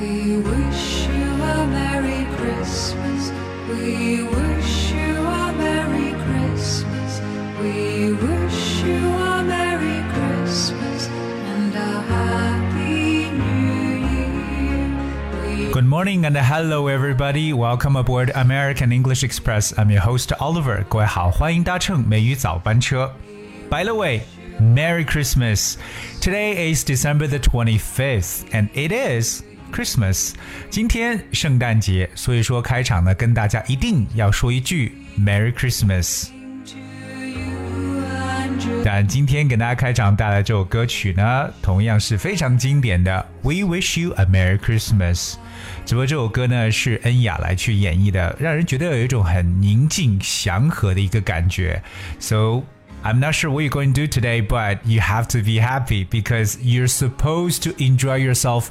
We wish you a Merry Christmas. We wish you a Merry Christmas. We wish you a Merry Christmas and a Happy New Year. We Good morning and hello everybody. Welcome aboard American English Express. I'm your host Oliver. 各位好，欢迎搭乘美语早班车。By the way, Merry Christmas. Today is December the 25th and it is Christmas. 今天圣诞节，所以说开场呢，跟大家一定要说一句 Merry Christmas。但今天给大家开场带来这首歌曲呢，同样是非常经典的《We Wish You a Merry Christmas》。只不过这首歌呢是恩雅来去演绎的，让人觉得有一种很宁静祥和的一个感觉。So I'm not sure what you're going to do today, but you have to be happy because you're supposed to enjoy yourself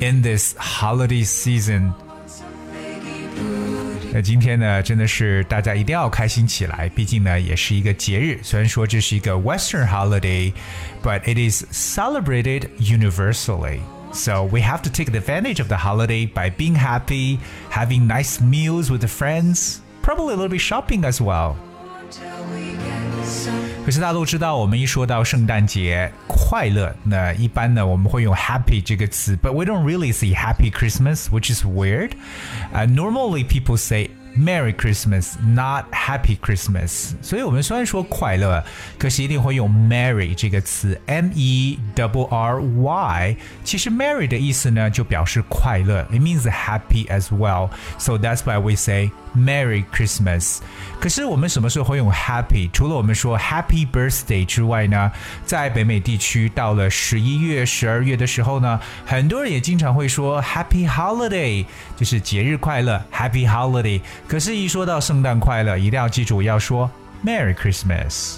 in this holiday season. 那今天呢，真的是大家一定要开心起来，毕竟呢，也是一个节日。虽然说这是一个 Western holiday, but it is celebrated universally. So we have to take advantage of the holiday by being happy, having nice meals with the friends, probably a little bit shopping as well. till we get some 可是大家都知道，我们一说到圣诞节快乐，那一般呢我们会用 happy 这个词，but we don't really say happy Christmas, which is weird. Uh, normally people say Merry Christmas, not Happy Christmas. 所以我们虽然说快乐，可是一定会用 Merry 这个词，M E W R Y。其实 Merry 的意思呢，就表示快乐，it means happy as well. So that's why we say Merry Christmas。可是我们什么时候会用 Happy？除了我们说 Happy Birthday 之外呢，在北美地区到了十一月、十二月的时候呢，很多人也经常会说 Happy Holiday，就是节日快乐，Happy Holiday。 可是，一说到圣诞快乐，一定要记住要说 Merry Christmas。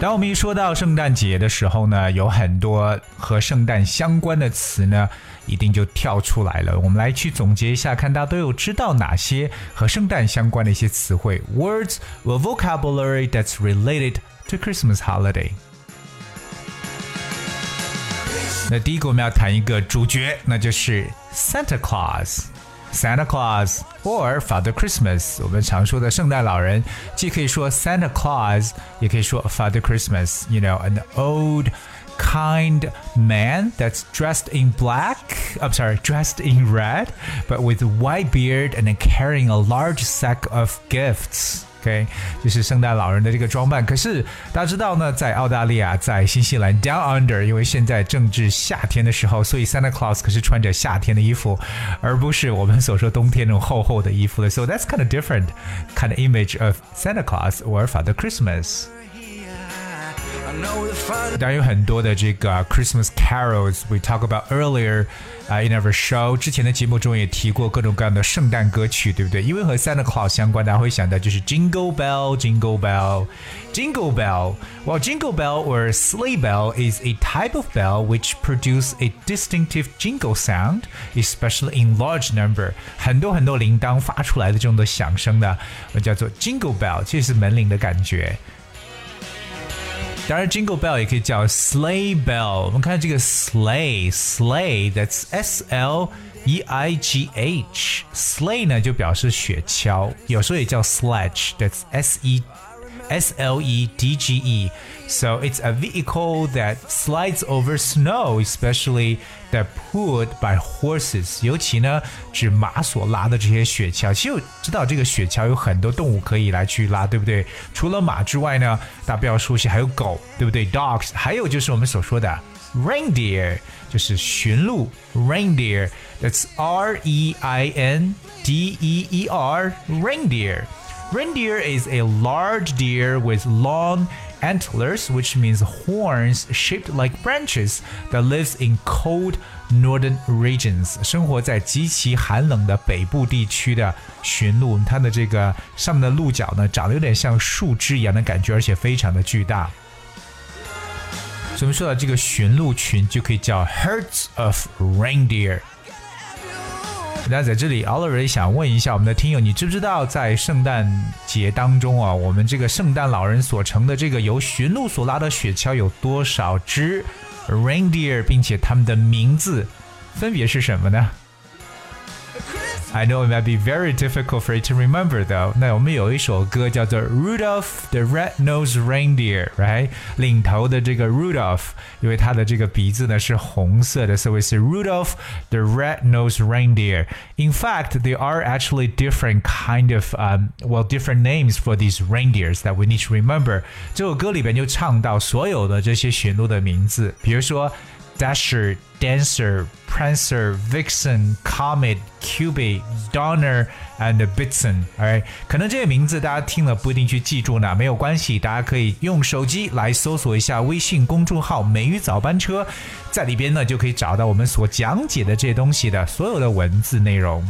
当我们一说到圣诞节的时候呢，有很多和圣诞相关的词呢，一定就跳出来了。我们来去总结一下，看大家都有知道哪些和圣诞相关的一些词汇，words or vocabulary that's related to Christmas holiday。那第一个我们要谈一个主角，那就是 Santa Claus。Santa Claus or Father Christmas，我们常说的圣诞老人，既可以说 Santa Claus，也可以说 Father Christmas。You know, an old kind man that's dressed in black. I'm sorry, dressed in red, but with a white beard and carrying a large sack of gifts. OK，就是圣诞老人的这个装扮。可是大家知道呢，在澳大利亚，在新西兰 Down Under，因为现在正值夏天的时候，所以 Santa Claus 可是穿着夏天的衣服，而不是我们所说冬天那种厚厚的衣服了。So that's kind of different kind of image of Santa Claus or Father Christmas. 当然有很多的这个 Christmas carols we talk about earlier 啊、in our show 之前的节目中也提过各种各样的圣诞歌曲，对不对？因为和 Santa Claus 相关，大家会想到就是 Jingle Bell, Jingle Bell, Jingle Bell. Well, Jingle Bell or sleigh bell is a type of bell which produce a distinctive jingle sound, especially in large number. 很多很多铃铛发出来的这种的响声呢，叫做 Jingle Bell，其实是门铃的感觉。 当然，Jingle Bell 也可以叫 Sleigh Bell。我们看这个 Sleigh，Sleigh，that's S L E I G H。Sleigh 呢就表示雪橇，有时候也叫 Sledge，that's S E S L E D G E. So it's a vehicle that slides over snow, especially that pulled by horses. 尤其呢，指马所拉的这些雪橇。其实我知道这个雪橇有很多动物可以来去拉，对不对？除了马之外呢，大家比较熟悉还有狗，对不对？Dogs，还有就是我们所说的 reindeer，就是驯鹿 reindeer。That's R E I N D E E R reindeer. Reindeer is a large deer with long antlers, which means horns shaped like branches, that lives in cold northern regions. 生活在极其寒冷的北部地区的驯鹿，它的这个上面的鹿角呢，长得有点像树枝一样的感觉，而且非常的巨大。所以我们说到这个驯鹿群，就可以叫 herds of reindeer。 那在这里，Oliver 想问一下我们的听友，你知不知道在圣诞节当中啊，我们这个圣诞老人所乘的这个由驯鹿所拉的雪橇有多少只 reindeer，并且它们的名字分别是什么呢？？I know it might be very difficult for you to remember though. 那我们有一首歌叫做 Rudolph the Red-Nosed Reindeer，right？领头的这个 Rudolph，因为他的这个鼻子呢是红色的，所以是 Rudolph the Red-Nosed Reindeer. In fact, there are actually different kind of um well different names for these reindeers that we need to remember. 这首歌里边就唱到所有的这些驯鹿的名字，比如说。 Dasher, Dancer, Prancer, Vixen, Comet, Cupid, Donner and Blitzen。哎，可能这些名字大家听了不一定去记住呢，没有关系，大家可以用手机来搜索一下微信公众号“美语早班车”，在里边呢就可以找到我们所讲解的这些东西的所有的文字内容。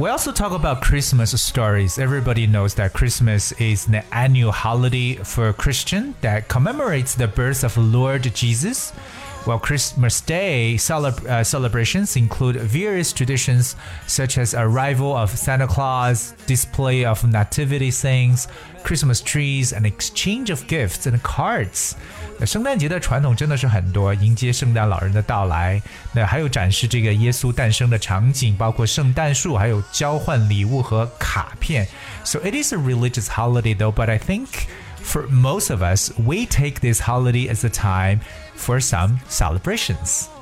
We also talk about Christmas stories. Everybody knows that Christmas is an annual holiday for a Christian that commemorates the birth of Lord Jesus. While Christmas Day uh, celebrations include various traditions such as arrival of Santa Claus, display of nativity scenes, Christmas trees, and exchange of gifts and cards. 圣诞节的传统真的是很多，迎接圣诞老人的到来。那还有展示这个耶稣诞生的场景，包括圣诞树，还有交换礼物和卡片。So it is a religious holiday though, but I think for most of us, we take this holiday as a time for some celebrations.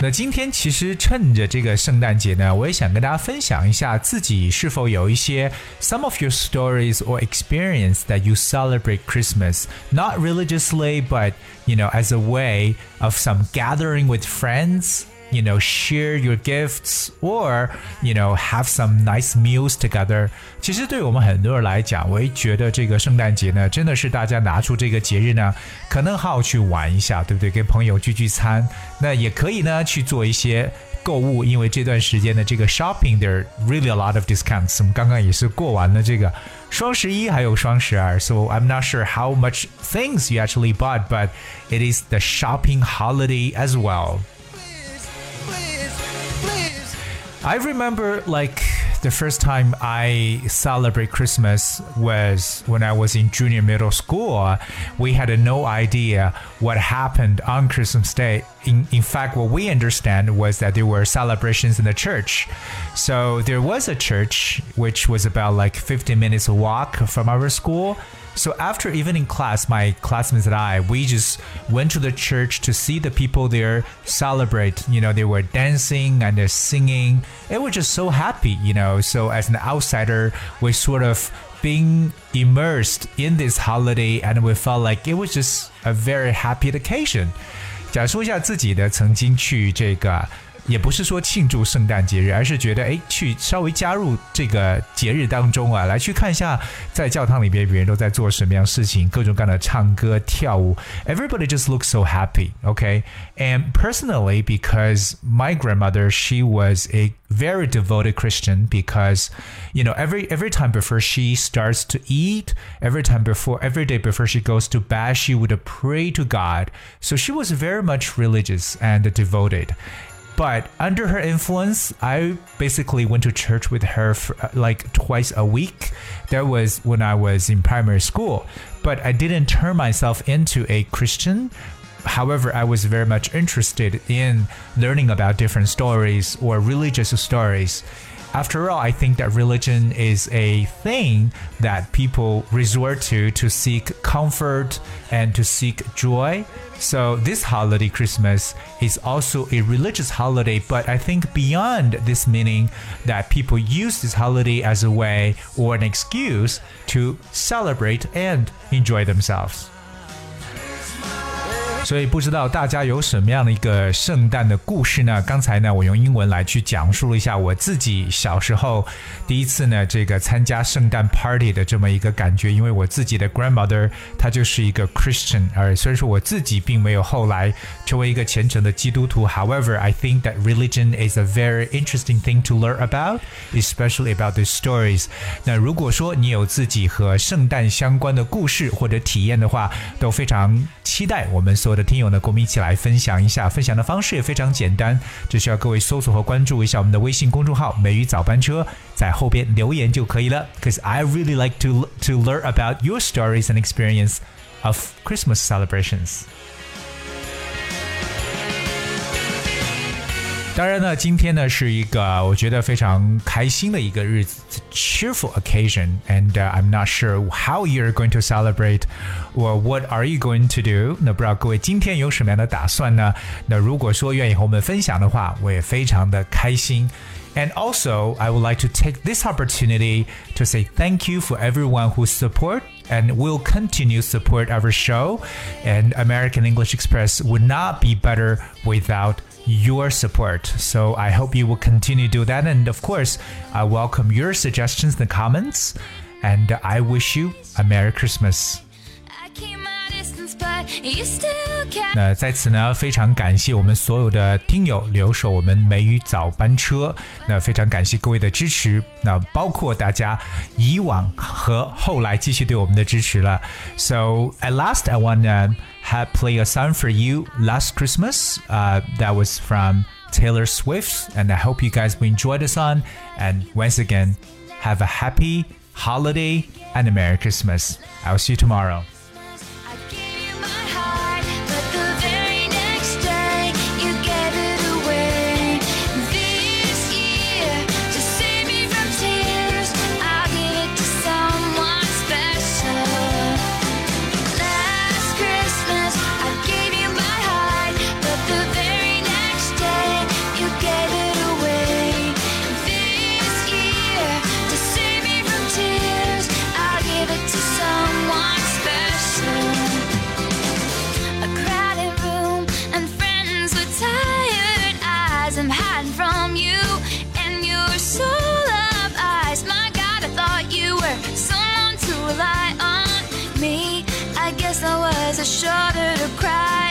那今天其实趁着这个圣诞节呢，我也想跟大家分享一下自己是否有一些 some of your stories or experience that you celebrate Christmas not religiously but you know as a way of some gathering with friends you know, share your gifts or, you know, have some nice meals together。其实对我们很多人来讲，我也觉得这个圣诞节呢，真的是大家拿出这个节日呢，可能好好去玩一下，对不对？跟朋友聚聚餐，那也可以呢去做一些。购物，因为这段时间的这个 shopping there really a lot of discounts。我们刚刚也是过完了这个双十一，还有双十二，so I'm not sure how much things you actually bought, but it is the shopping holiday as well. I remember like the first time I celebrate Christmas was when I was in junior middle school. We had no idea what happened on Christmas Day. In, in fact, what we understand was that there were celebrations in the church. So there was a church which was about like 15 minutes walk from our school. So after evening class, my classmates and I, we just went to the church to see the people there celebrate. You know, they were dancing and they're singing. It was just so happy, you know. So as an outsider, we sort of being immersed in this holiday and we felt like it was just a very happy occasion. 讲述一下自己的曾经去这个 也不是说庆祝圣诞节日，而是觉得哎，去稍微加入这个节日当中啊，来去看一下在教堂里边别人都在做什么样事情，各种各样的唱歌跳舞。Everybody just looks so happy, okay? And personally, because my grandmother, she was a very devoted Christian because, you know, every every time before she starts to eat, every time before every day before she goes to bed, she would pray to God. So she was very much religious and devoted. But under her influence, I basically went to church with her for, uh, like twice a week. That was when I was in primary school. But I didn't turn myself into a Christian. However, I was very much interested in learning about different stories or religious stories. After all, I think that religion is a thing that people resort to to seek comfort and to seek joy. So this holiday, Christmas, is also a religious holiday, but I think beyond this meaning that people use this holiday as a way or an excuse to celebrate and enjoy themselves. 所以不知道大家有什么样的一个圣诞的故事呢？刚才呢，我用英文来去讲述了一下我自己小时候第一次呢这个参加圣诞 party 的这么一个感觉。因为我自己的 grandmother 她就是一个 Christian，而虽然说我自己并没有后来成为一个虔诚的基督徒。However, I think that religion is a very interesting thing to learn about, especially about the stories。那如果说你有自己和圣诞相关的故事或者体验的话，都非常期待我们所。的听友呢，跟我们一起来分享一下。分享的方式也非常简单，只需要各位搜索和关注一下我们的微信公众号“美语早班车”，在后边留言就可以了。Because I really like to to learn about your stories and experience of Christmas celebrations. 当然呢，今天呢是一个我觉得非常开心的一个日子，cheerful occasion，and、uh, I'm not sure how you're going to celebrate or what are you going to do。那不知道各位今天有什么样的打算呢？那如果说愿意和我们分享的话，我也非常的开心。And also, I would like to take this opportunity to say thank you for everyone who support and will continue support our show. And American English Express would not be better without your support. So I hope you will continue to do that. And of course, I welcome your suggestions and comments. And I wish you a Merry Christmas. 那在此呢，非常感谢我们所有的听友留守我们美语早班车，那非常感谢各位的支持，那包括大家以往和后来继续对我们的支持了。So at last, I wanna have play a song for you. Last Christmas, uh, that was from Taylor Swift, and I hope you guys will enjoy the song. And once again, have a happy holiday and a Merry Christmas. I'll see you tomorrow. Shoulder to cry.